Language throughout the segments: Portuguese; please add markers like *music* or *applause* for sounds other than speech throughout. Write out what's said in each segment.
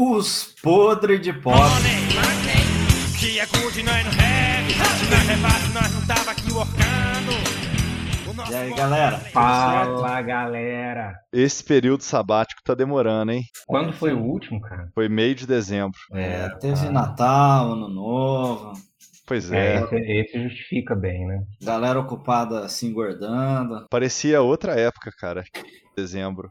Os podres de pobre. É nosso E aí, galera? Fala, galera. Esse período sabático tá demorando, hein? Quando foi o último, cara? Foi meio de dezembro. É, teve Natal, Ano Novo, Pois É, é. esse, esse justifica bem, né? galera ocupada se engordando. Parecia outra época, cara. Dezembro.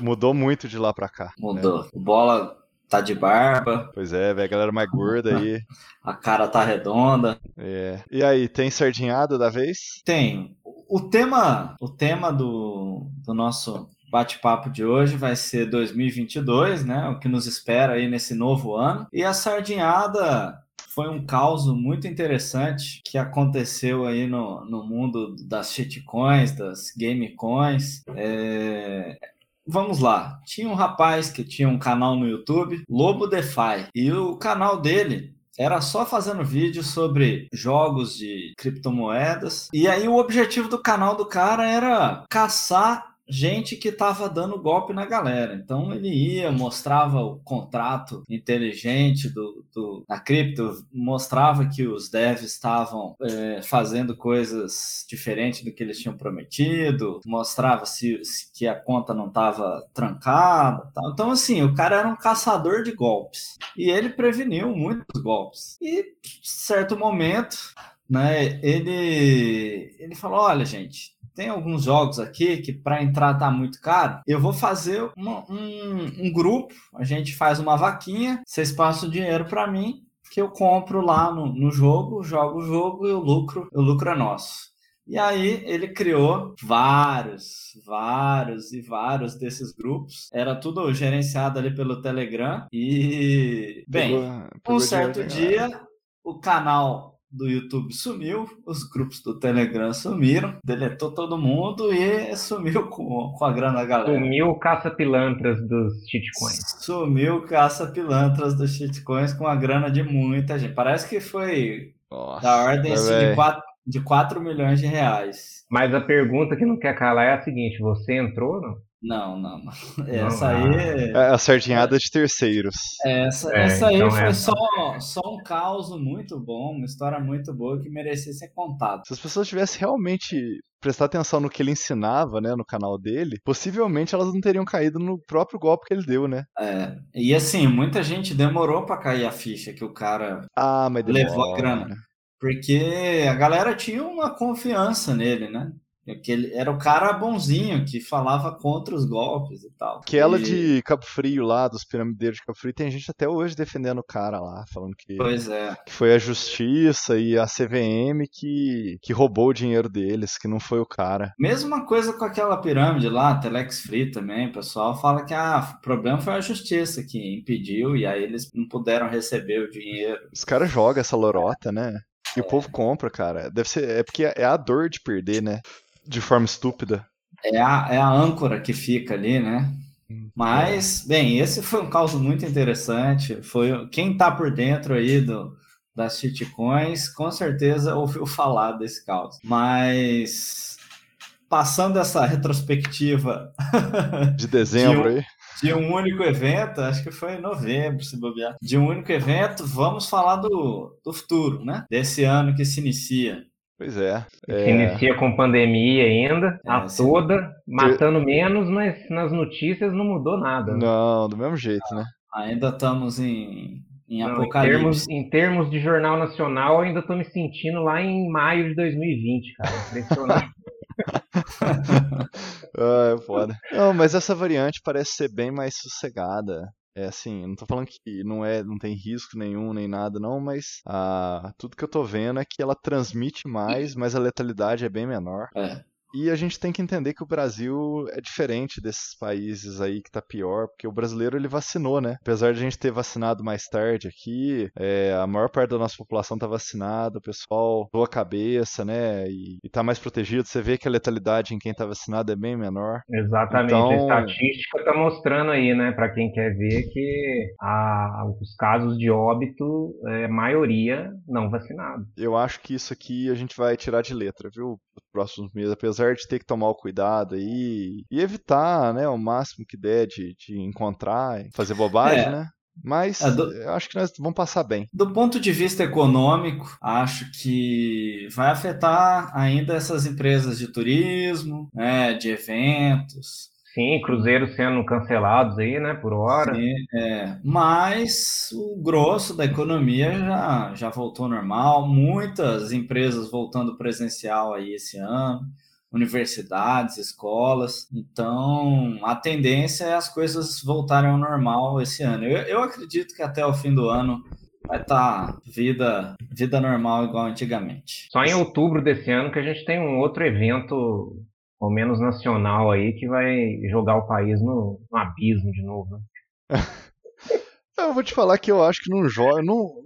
Mudou muito de lá pra cá. né? Mudou. O bola tá de barba, Pois é, velho, a galera mais gorda aí. *laughs* a cara tá redonda. É. E aí, tem sardinhada da vez? Tem. O tema, o tema do, do nosso bate-papo de hoje vai ser 2022, né? O que nos espera aí nesse novo ano. E a sardinhada foi um caos muito interessante que aconteceu aí no, no mundo das shitcoins, das gamecoins. É, Vamos lá. Tinha um rapaz que tinha um canal no YouTube, Lobo DeFi, e o canal dele era só fazendo vídeo sobre jogos de criptomoedas. E aí o objetivo do canal do cara era caçar gente que estava dando golpe na galera. Então ele ia, mostrava o contrato inteligente do, do da cripto, mostrava que os devs estavam é, fazendo coisas diferentes do que eles tinham prometido, mostrava se, se que a conta não estava trancada. Tal. Então assim, o cara era um caçador de golpes e ele preveniu muitos golpes. E certo momento, né, ele ele falou, olha gente, tem alguns jogos aqui que para entrar tá muito caro. Eu vou fazer uma- um, um grupo, a gente faz uma vaquinha, vocês passam o dinheiro para mim, que eu compro lá no, no jogo, jogo o jogo e o lucro, o lucro é nosso. E aí ele criou vários, vários e vários desses grupos. Era tudo gerenciado ali pelo Telegram. E, bem, Pegou- pegou um certo dia, o canal do YouTube sumiu, os grupos do Telegram sumiram, deletou todo mundo e sumiu *laughs* com, com a grana da galera. Sumiu o caça-pilantras dos shitcoins. Sumiu o caça-pilantras dos shitcoins com a grana de muita gente. Parece que foi Nossa, da ordem assim, de, velho. 4, de 4 milhões de reais. Mas a pergunta que não quer calar é a seguinte: você entrou ou não? Não, não, não. Essa ah. aí. É a sardinhada de terceiros. Essa, É, essa aí então foi é. só, só um caos muito bom, uma história muito boa que merecia ser contada. Se as pessoas tivessem realmente prestar atenção no que ele ensinava, né, no canal dele, possivelmente elas não teriam caído no próprio golpe que ele deu, né? É, e assim, muita gente demorou pra cair a ficha que o cara. Ah, mas Levou a grana. Porque a galera tinha uma confiança nele, né? Que ele era o cara bonzinho que falava contra os golpes e tal. Aquela E- de Cabo Frio lá, dos piramideiros de Cabo Frio, tem gente até hoje defendendo o cara lá, falando que, Pois é. que foi a justiça e a CVM que, que roubou o dinheiro deles, que não foi o cara. Mesma coisa com aquela pirâmide lá, Telex Free também. O pessoal fala que ah, o problema foi a justiça que impediu e aí eles não puderam receber o dinheiro. Os caras jogam essa lorota, né? E o povo compra, cara. Deve ser. É porque é a dor de perder, né? De forma estúpida. É a, é a âncora que fica ali, né? Mas, bem, esse foi um caso muito interessante. Foi quem tá por dentro aí do, das shitcoins, com certeza ouviu *laughs* falar desse caso. Mas passando essa retrospectiva *laughs* De dezembro De um- aí. de um único evento, acho que foi em novembro, se bobear. De um único evento, vamos falar do, do futuro, né? Desse ano que se inicia. Pois é. Se é inicia com pandemia ainda, a É, sim. toda, matando menos, mas nas notícias não mudou nada. né? não, do mesmo jeito, né? Ainda estamos em, em Não, em, apocalipse. termos, em termos de jornal nacional, eu ainda tô me sentindo lá em maio de 2020, cara. Impressionante. *laughs* *laughs* Ah, é foda. Não, mas essa variante parece ser bem mais sossegada. É assim, não tô falando que não é, não tem risco nenhum nem nada não, mas ah, tudo que eu tô vendo é que ela transmite mais, mas a letalidade é bem menor. É. E a gente tem que entender que o Brasil é diferente desses países aí que tá pior, porque o brasileiro ele vacinou, né? Apesar de a gente ter vacinado mais tarde aqui, é, a maior parte da nossa população tá vacinada, o pessoal doa a cabeça, né? E, e tá mais protegido. Você vê que a letalidade em quem tá vacinado é bem menor. Exatamente. Então- A estatística tá mostrando aí, né, para quem quer ver que a- os casos de óbito é maioria não vacinado. Eu acho que isso aqui a gente vai tirar de letra, viu? Nos próximos meses, apesar apesar de ter que tomar o cuidado aí e evitar, né, o máximo que der de, de encontrar, fazer bobagem, É. né? Mas É, do- eu acho que nós vamos passar bem. Do ponto de vista econômico, acho que vai afetar ainda essas empresas de turismo, né, de eventos. Sim, cruzeiros sendo cancelados aí, né, por hora. Sim, é. Mas o grosso da economia já, já voltou ao normal, muitas empresas voltando presencial aí esse ano, universidades, escolas. Então, a tendência é as coisas voltarem ao normal esse ano. Eu, eu acredito que até o fim do ano vai estar vida, vida normal igual antigamente. Só em outubro desse ano que a gente tem um outro evento, ao menos nacional aí, que vai jogar o país no, no abismo de novo. né? *laughs* Eu vou te falar que eu acho que não joga. Não...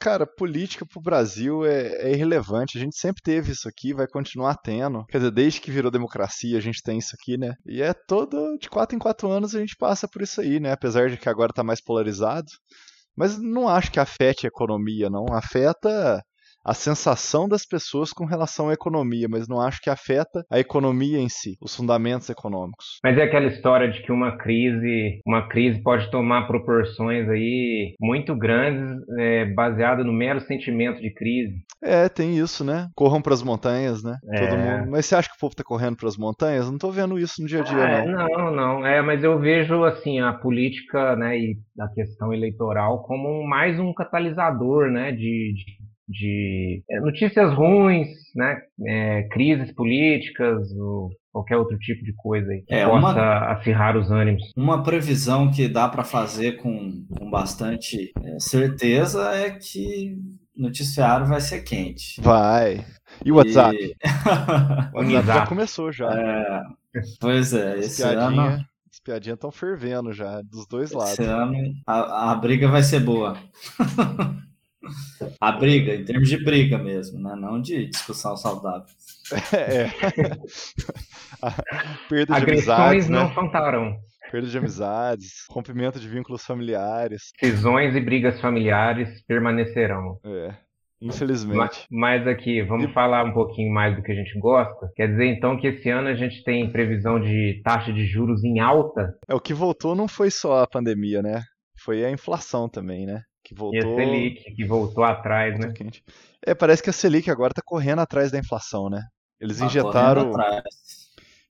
Cara, política pro Brasil é, é irrelevante. A gente sempre teve isso aqui, vai continuar tendo. Quer dizer, desde que virou democracia, a gente tem isso aqui, né? E é todo. De quatro em quatro anos a gente passa por isso aí, né? Apesar de que agora tá mais polarizado. Mas não acho que afete a economia, não. Afeta a sensação das pessoas com relação à economia, mas não acho que afeta a economia em si, os fundamentos econômicos. Mas é aquela história de que uma crise, uma crise pode tomar proporções aí muito grandes, é, baseada no mero sentimento de crise. É, tem isso, né? Corram pras montanhas, né? É. Todo mundo. Mas você acha que o povo tá correndo pras montanhas? Não tô vendo isso no dia a dia, Ah, não. não, não. É, mas eu vejo assim a política, né, e a questão eleitoral como mais um catalisador, né, de, de, de, é, notícias ruins, né, é, crises políticas, ou qualquer outro tipo de coisa aí que É, possa uma- acirrar os ânimos. Uma previsão que dá para fazer com, com bastante é, certeza é que noticiário vai ser quente. Vai. E o WhatsApp? E- *laughs* O WhatsApp já começou já. É, pois é, esse ano, as piadinhas estão fervendo já, dos dois lados. esse ano a, a briga vai ser boa. *laughs* A briga, em termos de briga mesmo, né? não de discussão saudável. É. *laughs* Perda de Agressões amizades, não né? faltarão. Perda de amizades, rompimento de vínculos familiares. Cisões e brigas familiares permanecerão. É. Infelizmente. Mas aqui, vamos falar um pouquinho mais do que a gente gosta. Quer dizer, então, que esse ano a gente tem previsão de taxa de juros em alta É, o que voltou não foi só a pandemia, né? Foi a inflação também, né? Que e a voltou. Selic, que voltou atrás, né? voltou quente. É, parece que a Selic agora tá correndo atrás da inflação, né? Eles Tá injetaram,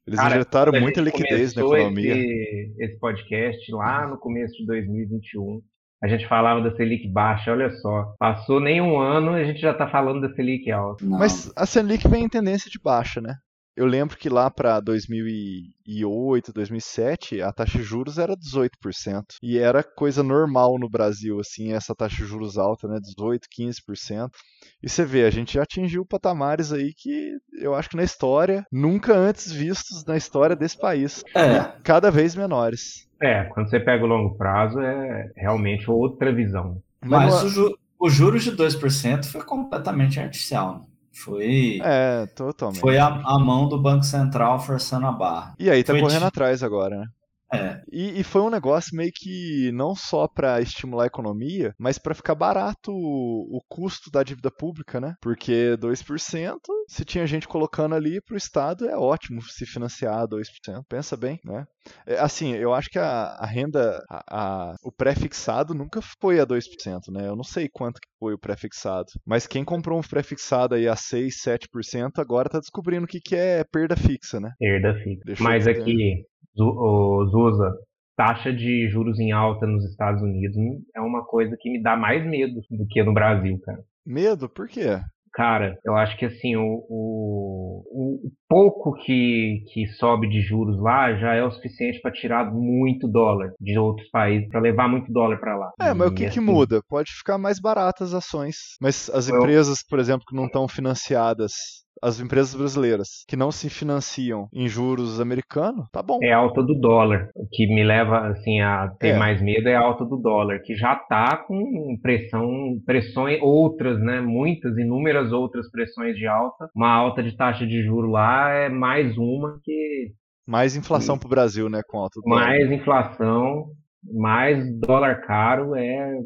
eles Cara, injetaram muita liquidez na economia. Esse, esse podcast lá no começo de 2021. A gente falava da Selic baixa, olha só. Passou nem um ano e a gente já tá falando da Selic alta. Não. Mas a Selic vem em tendência de baixa, né? Eu lembro que lá para 2008, 2007, a taxa de juros era 18%. E era coisa normal no Brasil, assim, essa taxa de juros alta, né? 18, 15%. E você vê, a gente já atingiu patamares aí que eu acho que na história, nunca antes vistos na história desse país. É, Cada vez menores. É, quando você pega o longo prazo, é realmente outra visão. mas não- o ju- os juros de 2% foi completamente artificial. Foi, É, totalmente. foi a, a mão do Banco Central forçando a barra. E aí tá foi correndo de- atrás agora, né? É, E, e foi um negócio meio que não só para estimular a economia, mas para ficar barato o, o custo da dívida pública, né? Porque 2%, se tinha gente colocando ali pro Estado, é ótimo se financiar 2%. Pensa bem, né? É, assim, eu acho que a, a renda, a- a- o pré-fixado nunca foi a 2%, né? Eu não sei quanto que foi o pré-fixado. Mas quem comprou um pré-fixado aí a 6, 7%, agora tá descobrindo o que, que é perda fixa, né? Perda fica. Deixa Mas aqui, Zusa, taxa de juros em alta nos Estados Unidos é uma coisa que me dá mais medo do que no Brasil, cara. Medo? Por quê? Cara, eu acho que assim, o, o, o pouco que, que sobe de juros lá já é o suficiente para tirar muito dólar de outros países, para levar muito dólar para lá. É, mas o E, que, que assim, muda? Pode ficar mais baratas as ações. Mas as Eu- empresas, por exemplo, que não estão financiadas, as empresas brasileiras, que não se financiam em juros americanos, tá bom. É a alta do dólar. O que me leva assim a ter É. mais medo é a alta do dólar, que já está com pressão, pressões outras, né? Muitas, inúmeras outras pressões de alta. Uma alta de taxa de juro lá é mais uma que Mais inflação pro Brasil, né, com alta do dólar. mais inflação, mais dólar caro é-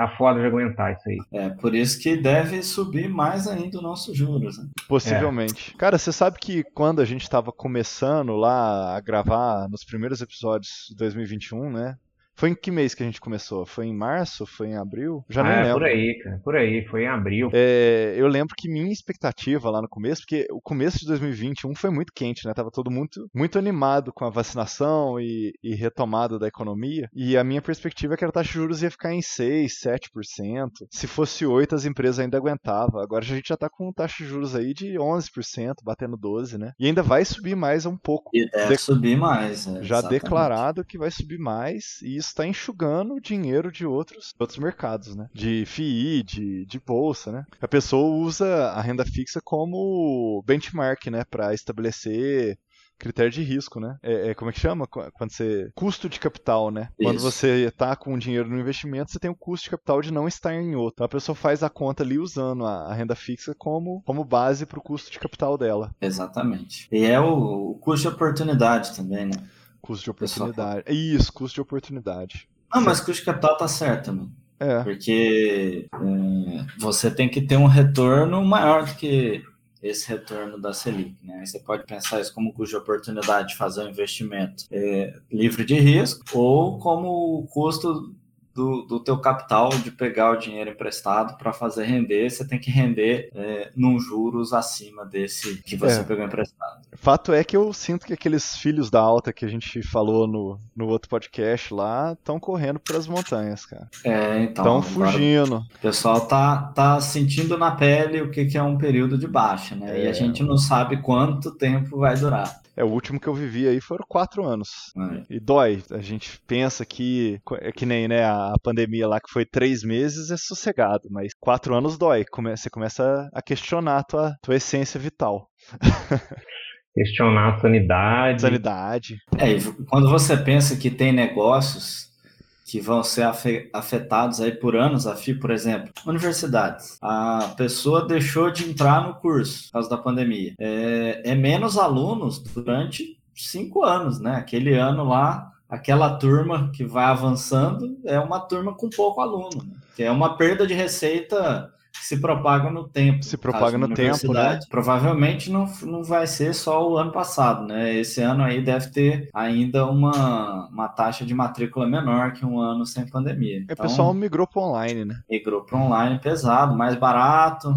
tá foda de aguentar isso aí. É, por isso que deve subir mais ainda o nosso juros. Né? Possivelmente. É. Cara, você sabe que quando a gente estava começando lá a gravar nos primeiros episódios de 2021, né? Foi em que mês que a gente começou? Foi em março? Foi em abril? Já ah, não lembro. Por aí, cara. Por aí, foi em abril. É, eu lembro que minha expectativa lá no começo, porque o começo de 2021 foi muito quente, né? Tava todo muito, muito animado com a vacinação e, e retomada da economia. E a minha perspectiva é que a taxa de juros ia ficar em 6, 7%. Se fosse 8, as empresas ainda aguentavam. Agora a gente já tá com taxa de juros aí de 11%, batendo 12, né? E ainda vai subir mais um pouco. E deve de... subir mais. É, já exatamente. declarado que vai subir mais. E isso está enxugando o dinheiro de outros, outros mercados, né? De FII, de, de bolsa, né? A pessoa usa a renda fixa como benchmark, né? Para estabelecer critério de risco, né? É, é, como é que chama? Quando você. Custo de capital, né? Isso. Quando você está com dinheiro no investimento, você tem o custo de capital de não estar em outro. Então a pessoa faz a conta ali usando a, a renda fixa como, como base para o custo de capital dela. Exatamente. E é o, o custo de oportunidade também, né? Custo de oportunidade. Pessoal. Isso, custo de oportunidade. Não, mas custo de capital tá certo também. É. Porque é, você tem que ter um retorno maior do que esse retorno da Selic. Né? Você pode pensar isso como custo de oportunidade de fazer um investimento é, livre de risco ou como o custo do, do teu capital de pegar o dinheiro emprestado para fazer render, você tem que render é, num juros acima desse que você é. pegou emprestado. Fato é que eu sinto que aqueles filhos da alta que a gente falou no, no outro podcast lá estão correndo pelas montanhas, cara. É, então. Estão fugindo. O pessoal tá, tá sentindo na pele o que, que é um período de baixa, né? É. E a é. gente não sabe quanto tempo vai durar. É, o último que eu vivi aí foram quatro anos. É. E dói. A gente pensa que é que nem né, a pandemia lá que foi três meses é sossegado, mas quatro anos dói. Você começa a questionar a tua, tua essência vital. *laughs* questionar a sanidade. Sanidade. É, quando você pensa que tem negócios que vão ser afetados aí por anos a FI, por exemplo, universidades. A pessoa deixou de entrar no curso por causa da pandemia. É, é menos alunos durante cinco anos, né? Aquele ano lá, aquela turma que vai avançando é uma turma com pouco aluno, né? que é uma perda de receita se propaga no tempo. Se propaga no tempo, né? Provavelmente não, não vai ser só o ano passado, né? Esse ano aí deve ter ainda uma, uma taxa de matrícula menor que um ano sem pandemia. Então, o pessoal migrou para online, né? Migrou para online pesado, mais barato,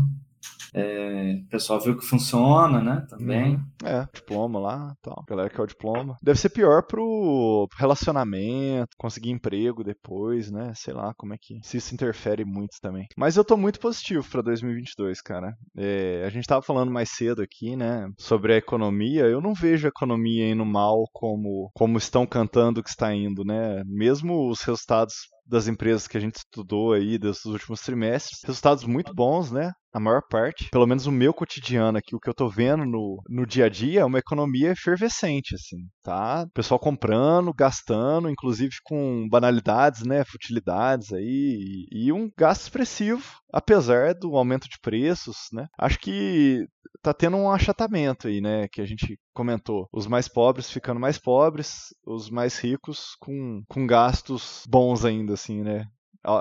é, o pessoal viu que funciona, né? Também. Uhum. É, diploma lá, tal. Galera que é o diploma. Deve ser pior pro relacionamento, conseguir emprego depois, né? Sei lá como é que. Se isso interfere muito também. Mas eu tô muito positivo pra 2022, cara. É, a gente tava falando mais cedo aqui, né? Sobre a economia. Eu não vejo a economia indo mal como, como estão cantando que está indo, né? Mesmo os resultados das empresas que a gente estudou aí desses últimos trimestres. Resultados muito bons, né? A maior parte, pelo menos o meu cotidiano aqui, o que eu tô vendo no, no dia a dia é uma economia efervescente, assim, tá? pessoal comprando, gastando, inclusive com banalidades, né? Futilidades aí, e, e um gasto expressivo, apesar do aumento de preços, né? Acho que tá tendo um achatamento aí, né? Que a gente comentou. Os mais pobres ficando mais pobres, os mais ricos com, com gastos bons ainda, assim, né?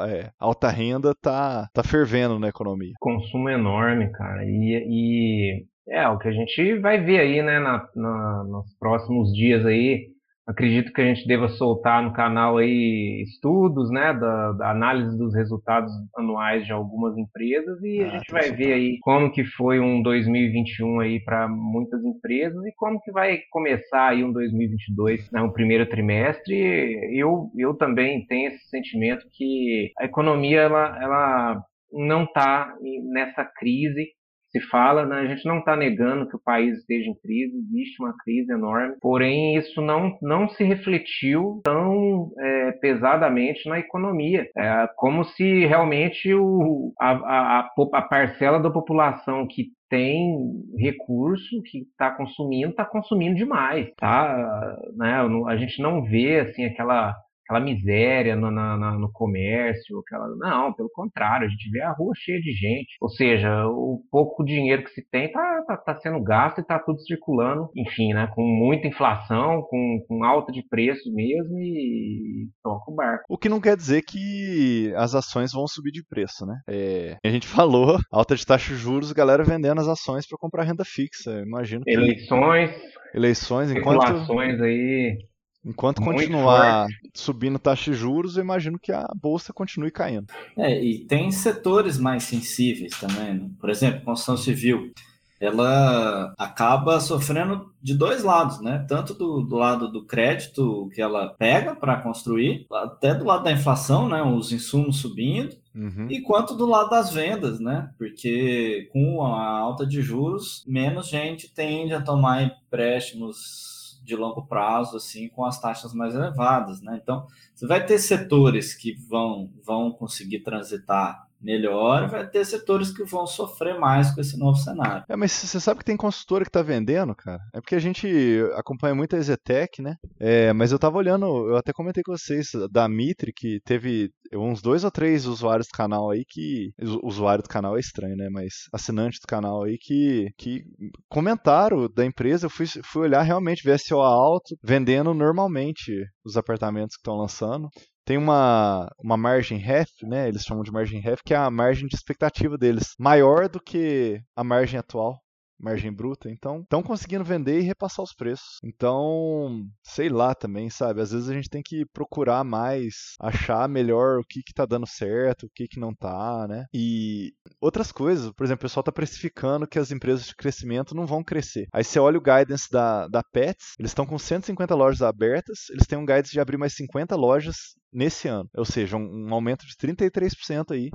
É, alta renda tá, tá fervendo na economia. Consumo enorme, cara. E, e é o que a gente vai ver aí, né, na, na, nos próximos dias aí. Acredito que a gente deva soltar no canal aí estudos, né, da, da análise dos resultados anuais de algumas empresas e ah, a gente vai ver aí como que foi um 2021 aí para muitas empresas e como que vai começar aí um 2022, né, um primeiro trimestre. Eu eu também tenho esse sentimento que a economia ela, ela não está nessa crise se fala, né? a gente não está negando que o país esteja em crise, existe uma crise enorme, porém isso não, não se refletiu tão é, pesadamente na economia, é, como se realmente o, a, a, a parcela da população que tem recurso que está consumindo, está consumindo demais, tá? Né? A gente não vê assim aquela aquela miséria no, na, na, no comércio, aquela... não, pelo contrário, a gente vê a rua cheia de gente. Ou seja, o pouco dinheiro que se tem tá, tá, tá sendo gasto e tá tudo circulando, enfim, né, com muita inflação, com, com alta de preço mesmo e toca o barco. O que não quer dizer que as ações vão subir de preço, né? É, a gente *laughs* falou, alta de taxa de juros, galera vendendo as ações para comprar renda fixa. Imagino que... Eleições, Eleições, enquanto, especulações aí enquanto muito continuar subindo taxa de juros, eu imagino que a bolsa continue caindo. É, e tem setores mais sensíveis também. né? Por exemplo, construção civil. Ela acaba sofrendo de dois lados, né? Tanto do, do lado do crédito que ela pega para construir, até do lado da inflação, né? Os insumos subindo, Uhum. e quanto do lado das vendas, né? Porque com a alta de juros, menos gente tende a tomar empréstimos de longo prazo, assim, com as taxas mais elevadas, né? Então, você vai ter setores que vão, vão conseguir transitar melhor, vai ter setores que vão sofrer mais com esse novo cenário. É, mas você sabe que tem consultora que tá vendendo, cara? É porque a gente acompanha muito a Ezetec, né? É, mas eu tava olhando, eu até comentei com vocês, da Mitre, que teve uns dois ou três usuários do canal aí que. usu- Usuário do canal é estranho, né? Mas assinantes do canal aí que, que comentaram da empresa. Eu fui, fui olhar realmente, ver SEO alto, vendendo normalmente os apartamentos que estão lançando. Tem uma, uma margem ref, né? Eles chamam de margem ref, que é a margem de expectativa deles, maior do que a margem atual, margem bruta. Então, estão conseguindo vender e repassar os preços. Então, sei lá também, sabe? Às vezes a gente tem que procurar mais, achar melhor o que que tá dando certo, o que que não tá, né? E outras coisas, por exemplo, o pessoal tá precificando que as empresas de crescimento não vão crescer. Aí você olha o guidance da, da Pets, eles estão com 150 lojas abertas, eles têm um guidance de abrir mais 50 lojas nesse ano. Ou seja, um, um aumento de 33% aí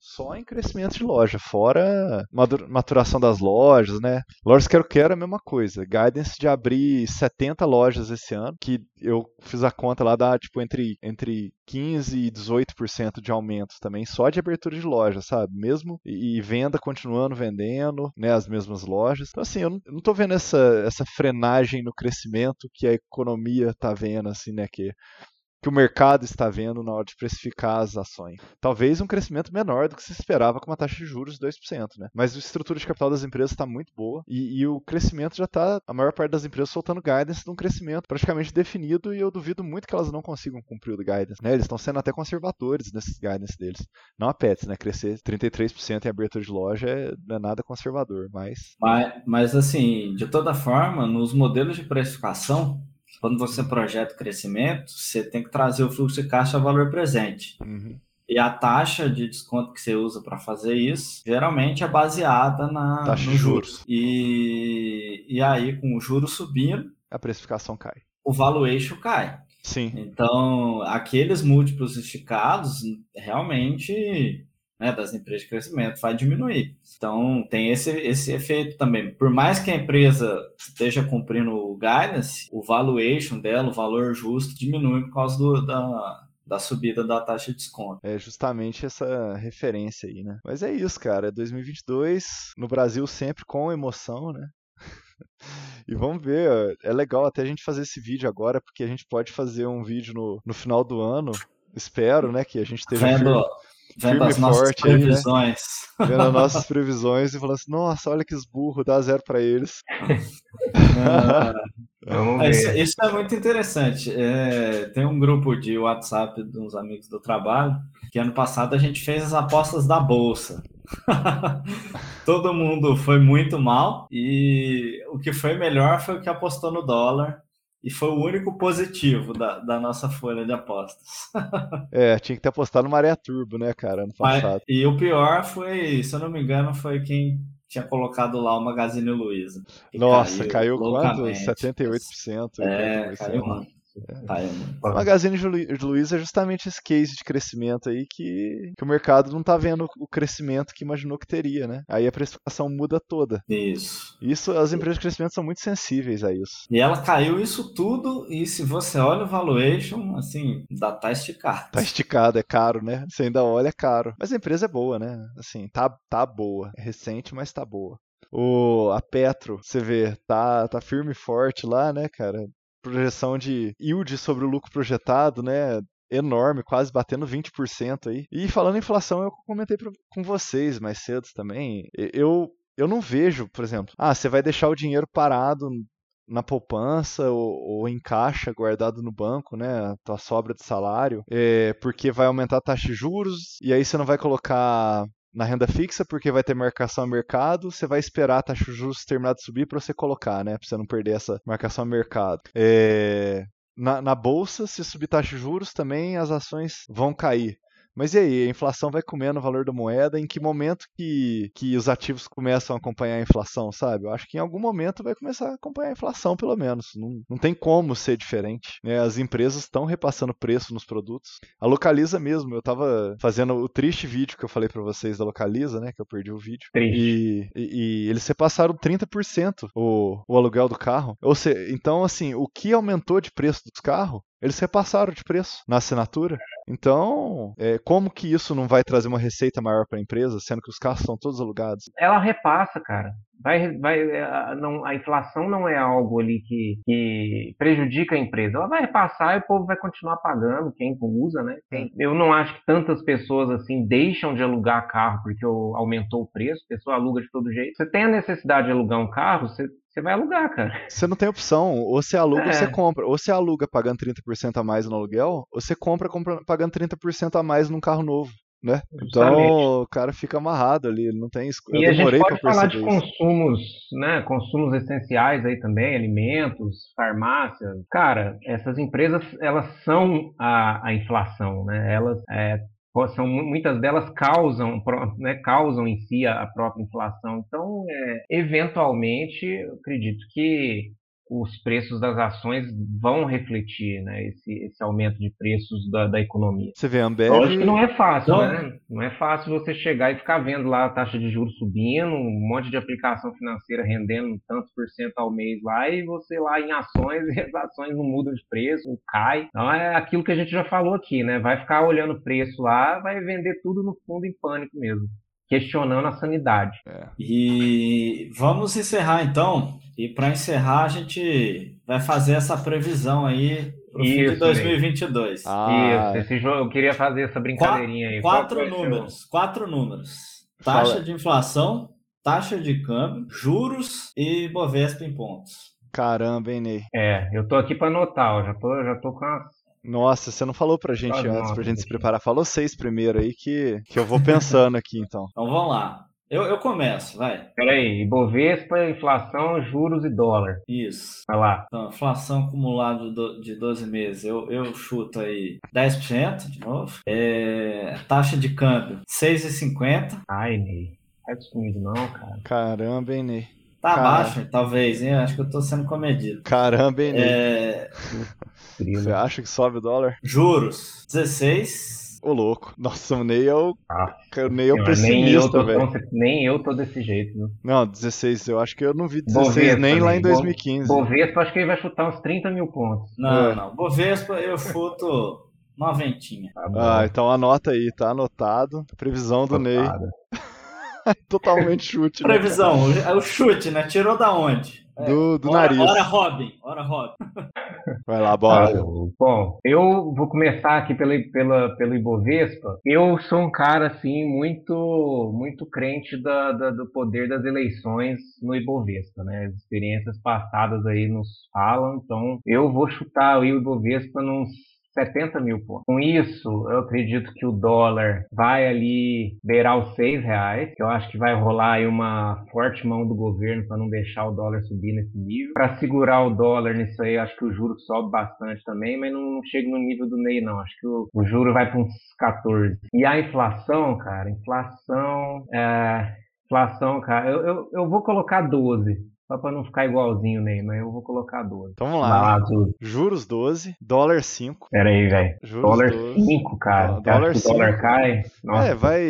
só em crescimento de loja, fora maturação das lojas, né? Lojas Quero Quero é a mesma coisa. Guidance de abrir 70 lojas esse ano, que eu fiz a conta lá, dá tipo entre, entre 15% e 18% de aumento também, só de abertura de loja, sabe? Mesmo e, e venda continuando vendendo, né? As mesmas lojas. Então, assim, eu não, eu não tô vendo essa, essa frenagem no crescimento que a economia tá vendo, assim, né? Que que o mercado está vendo na hora de precificar as ações. Talvez um crescimento menor do que se esperava com uma taxa de juros de 2%, né? Mas a estrutura de capital das empresas está muito boa e, e o crescimento já está, a maior parte das empresas soltando guidance de um crescimento praticamente definido e eu duvido muito que elas não consigam cumprir o guidance, né? Eles estão sendo até conservadores nesses guidance deles. Não a Pets, né? Crescer 33% em abertura de loja é, não é nada conservador, mas... Mas, mas, assim, de toda forma, nos modelos de precificação, quando você projeta o crescimento, você tem que trazer o fluxo de caixa a valor presente. Uhum. E a taxa de desconto que você usa para fazer isso, geralmente é baseada na, Taxa no de juros. juros. E, e aí, com o juros subindo, A precificação cai. o valuation cai. Sim. Então, aqueles múltiplos esticados, realmente, né, das empresas de crescimento, vai diminuir. Então, tem esse, esse efeito também. Por mais que a empresa esteja cumprindo o guidance, o valuation dela, o valor justo, diminui por causa do, da, da subida da taxa de desconto. É justamente essa referência aí, né? Mas é isso, cara. É 2022, no Brasil sempre com emoção, né? *laughs* E vamos ver, é legal até a gente fazer esse vídeo agora, porque a gente pode fazer um vídeo no, no final do ano. Espero, né, que a gente esteja Vendo, vendo firme as nossas forte aí, né? previsões. vendo as nossas *laughs* previsões e falando assim, nossa, olha que esburro, dá zero pra eles. Vamos É, Isso, ver. isso é muito interessante. É, tem um grupo de WhatsApp de uns amigos do trabalho que ano passado a gente fez as apostas da bolsa. *laughs* Todo mundo foi muito mal e o que foi melhor foi o que apostou no dólar e foi o único positivo da, da nossa folha de apostas. *laughs* É, tinha que ter apostado no Maré Turbo, né, cara, ano passado. e o pior foi, se eu não me engano, foi quem tinha colocado lá o Magazine Luiza. Nossa, caiu, quanto? loucamente. 78%. É, 80%. caiu muito. Caiu muito. O Magazine Lu- Luiza é justamente esse case de crescimento aí que, que o mercado não tá vendo o crescimento que imaginou que teria, né? Aí a precificação muda toda. Isso. Isso, as empresas de crescimento são muito sensíveis a isso. E ela caiu isso tudo, e se você olha o valuation, assim, dá tá esticado. Tá esticado, é caro, né? Você ainda olha, é caro. Mas a empresa é boa, né? Assim, tá, tá boa. É recente, mas tá boa. O, a Petro, você vê, tá, tá firme e forte lá, né, cara? Projeção de yield sobre o lucro projetado, né? enorme, quase batendo 20% aí. E falando em inflação, eu comentei pra, com vocês mais cedo também. Eu, eu não vejo, por exemplo, ah, você vai deixar o dinheiro parado na poupança ou, ou, em caixa guardado no banco, né, tua sobra de salário, é, porque vai aumentar a taxa de juros e aí você não vai colocar na renda fixa porque vai ter marcação a mercado, você vai esperar a taxa de juros terminar de subir para você colocar, né, para você não perder essa marcação a mercado. É, na, na bolsa, se subir taxa de juros, também as ações vão cair. Mas e aí, a inflação vai comendo o valor da moeda? Em que momento que, que os ativos começam a acompanhar a inflação, sabe? Eu acho que em algum momento vai começar a acompanhar a inflação, pelo menos. Não, não tem como ser diferente. Né? As empresas estão repassando preço nos produtos. A Localiza mesmo, eu estava fazendo o triste vídeo que eu falei para vocês da Localiza, né? Que eu perdi o vídeo. E, e, e, eles repassaram 30% o, o aluguel do carro. Ou seja, então assim, o que aumentou de preço dos carros eles repassaram de preço na assinatura. Então, é, como que isso não vai trazer uma receita maior para a empresa, sendo que os carros são todos alugados? Ela repassa, cara. Vai, vai, a, não, a inflação não é algo ali que, que prejudica a empresa. Ela vai repassar e o povo vai continuar pagando, quem usa, né? Eu não acho que tantas pessoas assim deixam de alugar carro porque aumentou o preço, a pessoa aluga de todo jeito. Você tem a necessidade de alugar um carro, você você vai alugar, cara. Você não tem opção. Ou você aluga é. ou você compra. Ou você aluga pagando 30% a mais no aluguel, ou você compra, compra pagando 30% a mais num carro novo. Né? Então o cara fica amarrado ali, não tem escolha. E a gente pode falar de isso. consumos, né? Consumos essenciais aí também, alimentos, farmácias. Cara, essas empresas elas são a, a inflação, né? Elas é, são muitas delas causam, né, causam em si a própria inflação. Então, é, eventualmente, acredito que os preços das ações vão refletir né, esse, esse aumento de preços da, da economia. Você vê, Ambev... Lógico que não é fácil, não. né? Não é fácil você chegar e ficar vendo lá a taxa de juros subindo, um monte de aplicação financeira rendendo tantos por cento ao mês lá, e você lá em ações, *laughs* e as ações não mudam de preço, cai. Então é aquilo que a gente já falou aqui, né? Vai ficar olhando o preço lá, vai vender tudo no fundo em pânico mesmo questionando a sanidade. É. E vamos encerrar então. E para encerrar, a gente vai fazer essa previsão aí para o fim de 2022. Ah. Isso, esse jogo, eu queria fazer essa brincadeirinha aí. Quatro números, quatro números. Taxa Fala. de inflação, taxa de câmbio, juros e Bovespa em pontos. Caramba, hein, Ney? É, eu tô aqui para anotar, ó, já tô, já tô com as nossa, você não falou pra gente ah, antes, pra gente se preparar. Falou seis primeiro aí que, que eu vou pensando aqui, então. Então vamos lá. Eu, eu começo, vai. Peraí, Ibovespa, inflação, juros e dólar. Isso. Vai lá. Então, inflação acumulada de 12 meses, eu, eu chuto aí 10% de novo. É, taxa de câmbio, 6,50. Ai, Ney. Não é comigo não, cara. Caramba, hein, Ney. Tá Caramba. baixo, talvez, hein? Acho que eu tô sendo comedido. Caramba, hein, Ney. É... Você acha que sobe o dólar? Juros, 16. Ô, louco. Nossa, o Ney é o, ah, o, Ney é o pessimista, velho. Nem eu tô desse jeito, viu? Não, 16, eu acho que eu não vi 16 Bovespa, nem lá em 2015. Bovespa, acho que ele vai chutar uns 30 mil pontos. Não, é. não. Bovespa, eu chuto noventinha. Tá ah, então anota aí, tá anotado. Previsão do Ney. *laughs* Totalmente chute. Né, Previsão, né, o chute, né? Tirou da onde? Do, do hora, nariz. Hora Robin, hora Robin. Vai lá, bora. Ah, bom, eu vou começar aqui pela, pela, pelo Ibovespa. Eu sou um cara, assim, muito muito crente da, da, do poder das eleições no Ibovespa, né? As experiências passadas aí nos falam, então eu vou chutar o Ibovespa nos 70 mil pontos. Com isso, eu acredito que o dólar vai ali beirar os 6 reais, que eu acho que vai rolar aí uma forte mão do governo para não deixar o dólar subir nesse nível. Para segurar o dólar nisso aí, acho que o juro sobe bastante também, mas não chega no nível do Ney, não. Acho que o, o juro vai para uns 14. E a inflação, cara, inflação. É, inflação, cara, eu, eu, eu vou colocar 12. Só para não ficar igualzinho nem, mas eu vou colocar 12. Então vamos lá. Juros 12, dólar 5. Pera aí, velho. Dólar 5, cara. Dólar 5. dólar cai? Nossa, é, vai.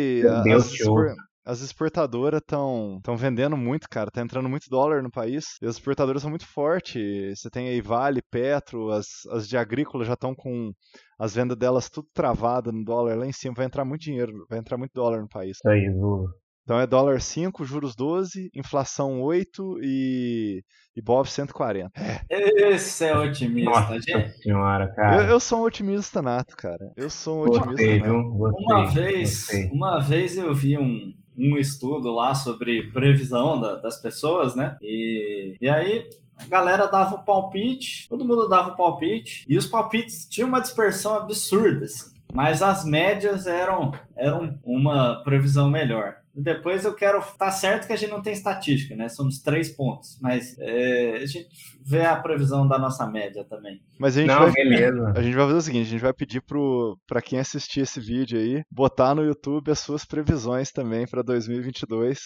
Deus as, expor... as exportadoras estão vendendo muito, cara. Tá entrando muito dólar no país. E as exportadoras são muito fortes. Você tem aí Vale, Petro, as, as de agrícola já estão com as vendas delas tudo travada no dólar lá em cima. Vai entrar muito dinheiro, vai entrar muito dólar no país. Isso aí, Zulu. Então é dólar 5, juros 12, inflação 8 e Ibov 140. Esse é otimista, Nossa gente. senhora, cara. Eu, eu sou um otimista nato, cara. Eu sou um otimista Gostei, nato. viu? Gostei, Uma vez, gostei. uma vez eu vi um, um estudo lá sobre previsão da- das pessoas, né? E, e aí a galera dava um palpite, todo mundo dava um palpite, e os palpites tinham uma dispersão absurda, assim. Mas as médias eram, eram uma previsão melhor. Depois eu quero. Tá certo que a gente não tem estatística, né? Somos três pontos. Mas é, a gente vê a previsão da nossa média também. Mas a gente, Não, vai, beleza. *laughs* a gente vai fazer o seguinte: a gente vai pedir pro, pra quem assistir esse vídeo aí, botar no YouTube as suas previsões também pra 2022.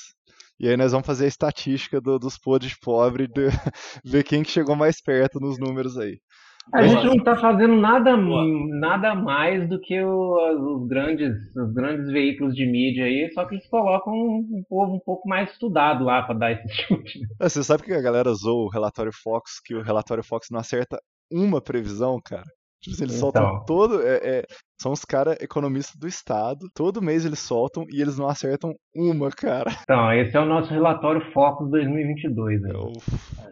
E aí nós vamos fazer a estatística do- dos podres de pobre, de, *laughs* ver quem que chegou mais perto nos números aí. A gente não tá fazendo nada, Boa. nada mais do que o- os, grandes, os grandes veículos de mídia aí, só que eles colocam um, um povo um pouco mais estudado lá pra dar esse *laughs* chute. Ah, Você sabe que a galera zoou o relatório Fox, que o relatório Fox não acerta uma previsão, cara? Tipo eles soltam Então. todo. é- é- são os caras economistas do Estado, todo mês eles soltam e eles não acertam uma, cara. Então, esse é o nosso relatório Focus 2022. É Aí. o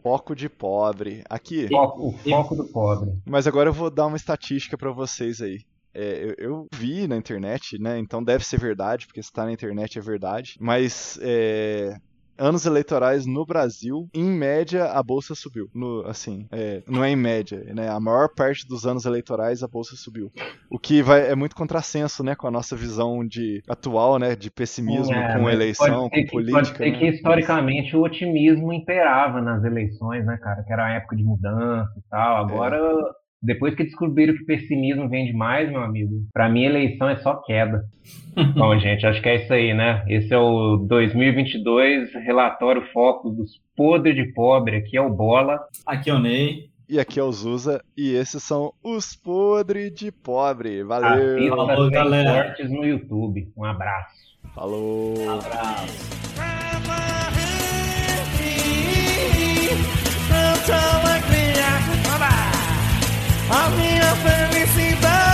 foco de pobre. Aqui. Foco- o foco do pobre. Mas agora eu vou dar uma estatística pra vocês aí. É, eu, eu vi na internet, né? Então deve ser verdade, porque se tá na internet é verdade. Mas é, anos eleitorais no Brasil, em média, a bolsa subiu. No, assim, é, não é em média, né? A maior parte dos anos eleitorais a bolsa subiu. O que vai, é muito contrassenso, né? Com a nossa visão de atual, né? De pessimismo É, com eleição, com que- política. Pode ser né? que historicamente o otimismo imperava nas eleições, né, cara? Que era a época de mudança e tal. Agora, depois que descobriram que pessimismo vende mais, meu amigo, pra mim eleição é só queda. *laughs* Bom, gente, acho que é isso aí, né? Esse é o 2022 relatório foco dos podres de pobre. Aqui é o Bola. Aqui é o Ney. E aqui é o Zusa, e esses são os podres de pobre. Valeu! Assista Falou, sem galera. cortes no YouTube. Um abraço. Falou! Abraço. a mí la felicidad.